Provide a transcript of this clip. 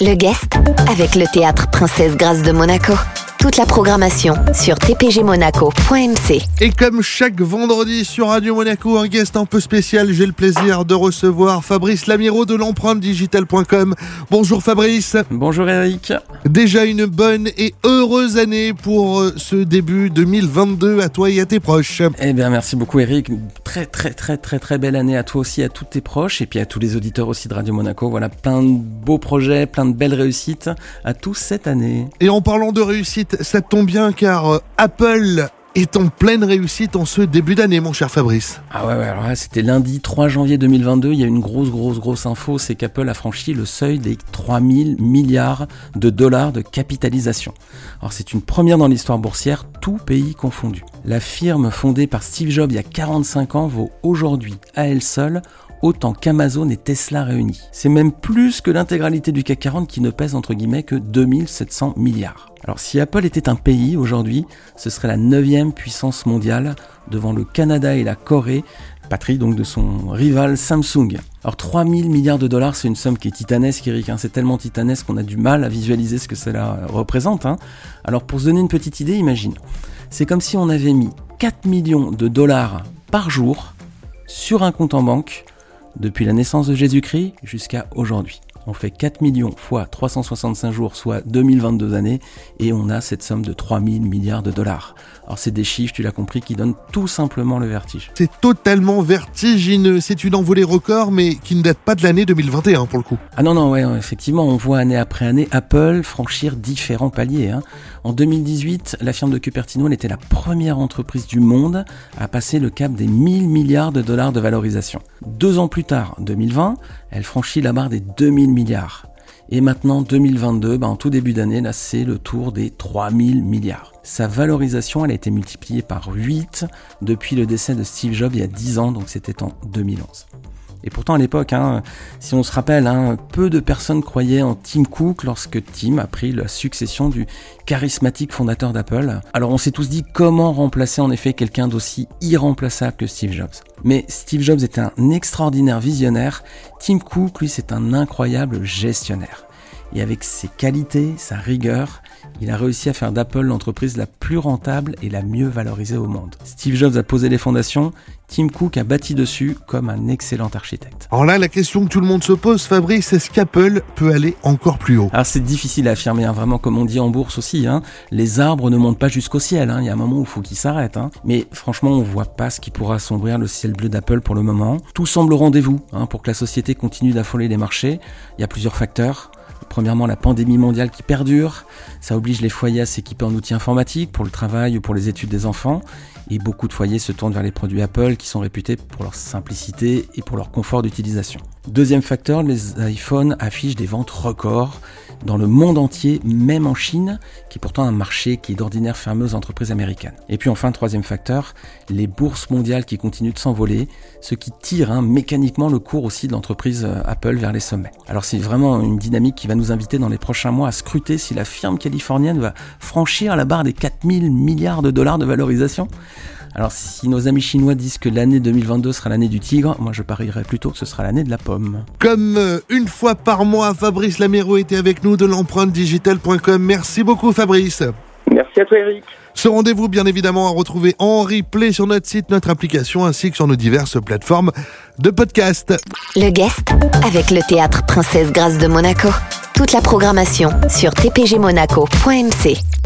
Le guest avec le théâtre Princesse Grâce de Monaco. Toute la programmation sur tpgmonaco.mc. Et comme chaque vendredi sur Radio Monaco, un guest un peu spécial, j'ai le plaisir de recevoir Fabrice Lamiro de l'empreinte digital.com. Bonjour Fabrice. Bonjour Eric. Déjà une bonne et heureuse année pour euh, ce début 2022 à toi et à tes proches. Eh bien merci beaucoup Eric. Très très très très très belle année à toi aussi, à tous tes proches et puis à tous les auditeurs aussi de Radio Monaco. Voilà plein de beaux projets, plein de belles réussites à tous cette année. Et en parlant de réussite, ça tombe bien car euh, Apple est en pleine réussite en ce début d'année, mon cher Fabrice. Ah ouais, c'était lundi 3 janvier 2022. Il y a une grosse, grosse, grosse info c'est qu'Apple a franchi le seuil des 3000 milliards de dollars de capitalisation. Alors, c'est une première dans l'histoire boursière, tout pays confondu. La firme fondée par Steve Jobs il y a 45 ans vaut aujourd'hui, à elle seule, autant qu'Amazon et Tesla réunis. C'est même plus que l'intégralité du CAC 40 qui ne pèse entre guillemets que 2700 milliards. Alors si Apple était un pays aujourd'hui, ce serait la neuvième puissance mondiale devant le Canada et la Corée, patrie donc de son rival Samsung. Alors 3000 milliards de dollars, c'est une somme qui est titanesque, Eric. Hein. C'est tellement titanesque qu'on a du mal à visualiser ce que cela représente. Hein. Alors pour se donner une petite idée, imagine. C'est comme si on avait mis 4 millions de dollars par jour sur un compte en banque depuis la naissance de Jésus-Christ jusqu'à aujourd'hui. On fait 4 millions fois 365 jours, soit 2022 années, et on a cette somme de 3000 milliards de dollars. Alors c'est des chiffres, tu l'as compris, qui donnent tout simplement le vertige. C'est totalement vertigineux. C'est une envolée record, mais qui ne date pas de l'année 2021 pour le coup. Ah non, non, ouais, effectivement, on voit année après année Apple franchir différents paliers. Hein. En 2018, la firme de Cupertino elle était la première entreprise du monde à passer le cap des 1000 milliards de dollars de valorisation. Deux ans plus tard, 2020, elle franchit la barre des 2000 milliards. Et maintenant, 2022, bah, en tout début d'année, là, c'est le tour des 3000 milliards. Sa valorisation, elle a été multipliée par 8 depuis le décès de Steve Jobs il y a 10 ans, donc c'était en 2011. Et pourtant à l'époque, hein, si on se rappelle, hein, peu de personnes croyaient en Tim Cook lorsque Tim a pris la succession du charismatique fondateur d'Apple. Alors on s'est tous dit comment remplacer en effet quelqu'un d'aussi irremplaçable que Steve Jobs. Mais Steve Jobs est un extraordinaire visionnaire, Tim Cook lui c'est un incroyable gestionnaire. Et avec ses qualités, sa rigueur, il a réussi à faire d'Apple l'entreprise la plus rentable et la mieux valorisée au monde. Steve Jobs a posé les fondations, Tim Cook a bâti dessus comme un excellent architecte. Alors là, la question que tout le monde se pose, Fabrice, est-ce qu'Apple peut aller encore plus haut? Alors c'est difficile à affirmer, hein, vraiment comme on dit en bourse aussi. Hein. les arbres ne montent pas jusqu'au ciel, hein. il y a un moment où il faut qu'ils s'arrêtent. Mais franchement, on voit pas ce qui pourra assombrir le ciel bleu d'Apple pour le moment. Tout semble au rendez-vous pour que la société continue d'affoler les marchés. Il y a plusieurs facteurs. Premièrement, la pandémie mondiale qui perdure. Ça oblige les foyers à s'équiper en outils informatiques pour le travail ou pour les études des enfants. Et beaucoup de foyers se tournent vers les produits Apple qui sont réputés pour leur simplicité et pour leur confort d'utilisation. Deuxième facteur, les iPhones affichent des ventes records dans le monde entier, même en Chine, qui est pourtant un marché qui est d'ordinaire fermé aux entreprises américaines. Et puis enfin, troisième facteur, les bourses mondiales qui continuent de s'envoler, ce qui tire hein, mécaniquement le cours aussi de l'entreprise euh, Apple vers les sommets. Alors c'est vraiment une dynamique qui va nous inviter dans les prochains mois à scruter si la firme californienne va franchir la barre des 4000 milliards de dollars de valorisation. Alors si nos amis chinois disent que l'année 2022 sera l'année du tigre, moi je parierais plutôt que ce sera l'année de la pomme. Comme euh, une fois par mois, Fabrice Lamero était avec nous de l'empreinte digitale.com. Merci beaucoup Fabrice. Merci à toi Eric. Ce rendez-vous, bien évidemment, à retrouver en replay sur notre site, notre application, ainsi que sur nos diverses plateformes de podcast. Le guest avec le théâtre Princesse Grâce de Monaco. Toute la programmation sur tpgmonaco.mc.